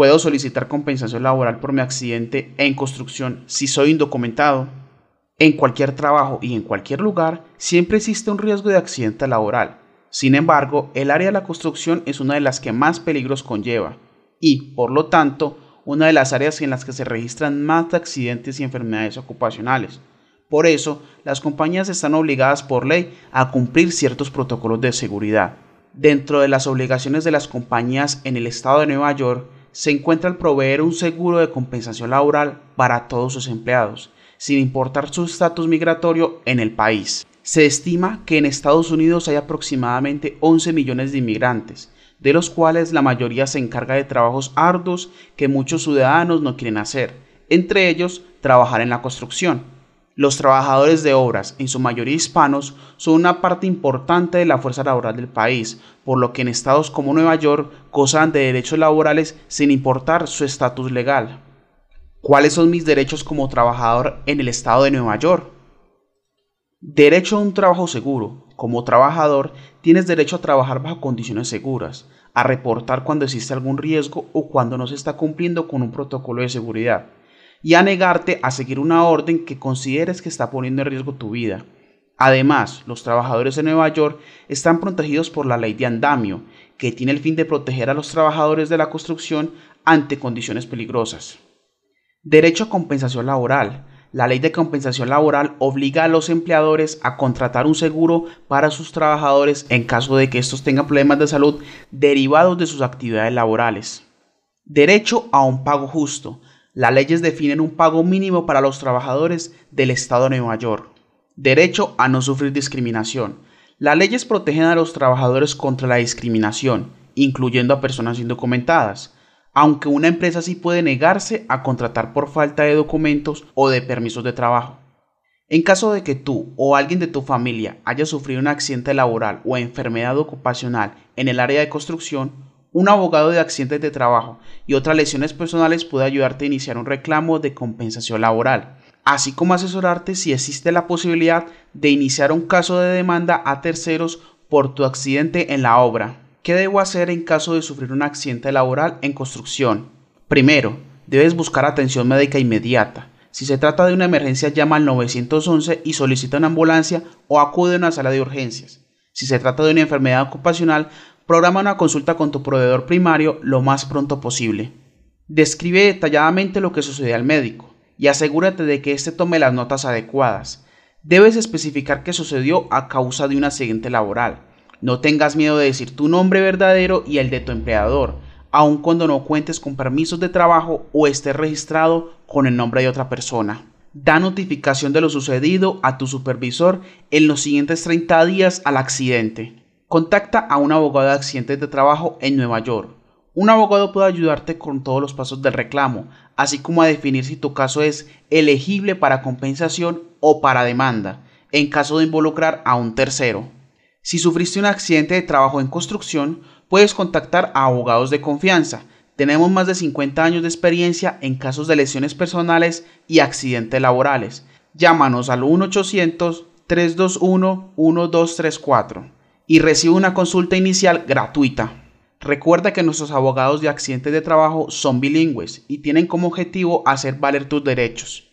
Puedo solicitar compensación laboral por mi accidente en construcción si soy indocumentado. En cualquier trabajo y en cualquier lugar siempre existe un riesgo de accidente laboral. Sin embargo, el área de la construcción es una de las que más peligros conlleva y, por lo tanto, una de las áreas en las que se registran más accidentes y enfermedades ocupacionales. Por eso, las compañías están obligadas por ley a cumplir ciertos protocolos de seguridad. Dentro de las obligaciones de las compañías en el estado de Nueva York se encuentra el proveer un seguro de compensación laboral para todos sus empleados, sin importar su estatus migratorio en el país. Se estima que en Estados Unidos hay aproximadamente 11 millones de inmigrantes, de los cuales la mayoría se encarga de trabajos arduos que muchos ciudadanos no quieren hacer, entre ellos trabajar en la construcción. Los trabajadores de obras, en su mayoría hispanos, son una parte importante de la fuerza laboral del país, por lo que en estados como Nueva York gozan de derechos laborales sin importar su estatus legal. ¿Cuáles son mis derechos como trabajador en el estado de Nueva York? Derecho a un trabajo seguro. Como trabajador, tienes derecho a trabajar bajo condiciones seguras, a reportar cuando existe algún riesgo o cuando no se está cumpliendo con un protocolo de seguridad, y a negarte a seguir una orden que consideres que está poniendo en riesgo tu vida. Además, los trabajadores de Nueva York están protegidos por la ley de andamio, que tiene el fin de proteger a los trabajadores de la construcción ante condiciones peligrosas. Derecho a compensación laboral la ley de compensación laboral obliga a los empleadores a contratar un seguro para sus trabajadores en caso de que estos tengan problemas de salud derivados de sus actividades laborales. Derecho a un pago justo. Las leyes definen un pago mínimo para los trabajadores del Estado de Nueva York. Derecho a no sufrir discriminación. Las leyes protegen a los trabajadores contra la discriminación, incluyendo a personas indocumentadas aunque una empresa sí puede negarse a contratar por falta de documentos o de permisos de trabajo. En caso de que tú o alguien de tu familia haya sufrido un accidente laboral o enfermedad ocupacional en el área de construcción, un abogado de accidentes de trabajo y otras lesiones personales puede ayudarte a iniciar un reclamo de compensación laboral, así como asesorarte si existe la posibilidad de iniciar un caso de demanda a terceros por tu accidente en la obra. ¿Qué debo hacer en caso de sufrir un accidente laboral en construcción? Primero, debes buscar atención médica inmediata. Si se trata de una emergencia, llama al 911 y solicita una ambulancia o acude a una sala de urgencias. Si se trata de una enfermedad ocupacional, programa una consulta con tu proveedor primario lo más pronto posible. Describe detalladamente lo que sucede al médico y asegúrate de que éste tome las notas adecuadas. Debes especificar qué sucedió a causa de un accidente laboral no tengas miedo de decir tu nombre verdadero y el de tu empleador, aun cuando no cuentes con permisos de trabajo o estés registrado con el nombre de otra persona. Da notificación de lo sucedido a tu supervisor en los siguientes 30 días al accidente. Contacta a un abogado de accidentes de trabajo en Nueva York. Un abogado puede ayudarte con todos los pasos del reclamo, así como a definir si tu caso es elegible para compensación o para demanda, en caso de involucrar a un tercero. Si sufriste un accidente de trabajo en construcción, puedes contactar a abogados de confianza. Tenemos más de 50 años de experiencia en casos de lesiones personales y accidentes laborales. Llámanos al 1-800-321-1234 y recibe una consulta inicial gratuita. Recuerda que nuestros abogados de accidentes de trabajo son bilingües y tienen como objetivo hacer valer tus derechos.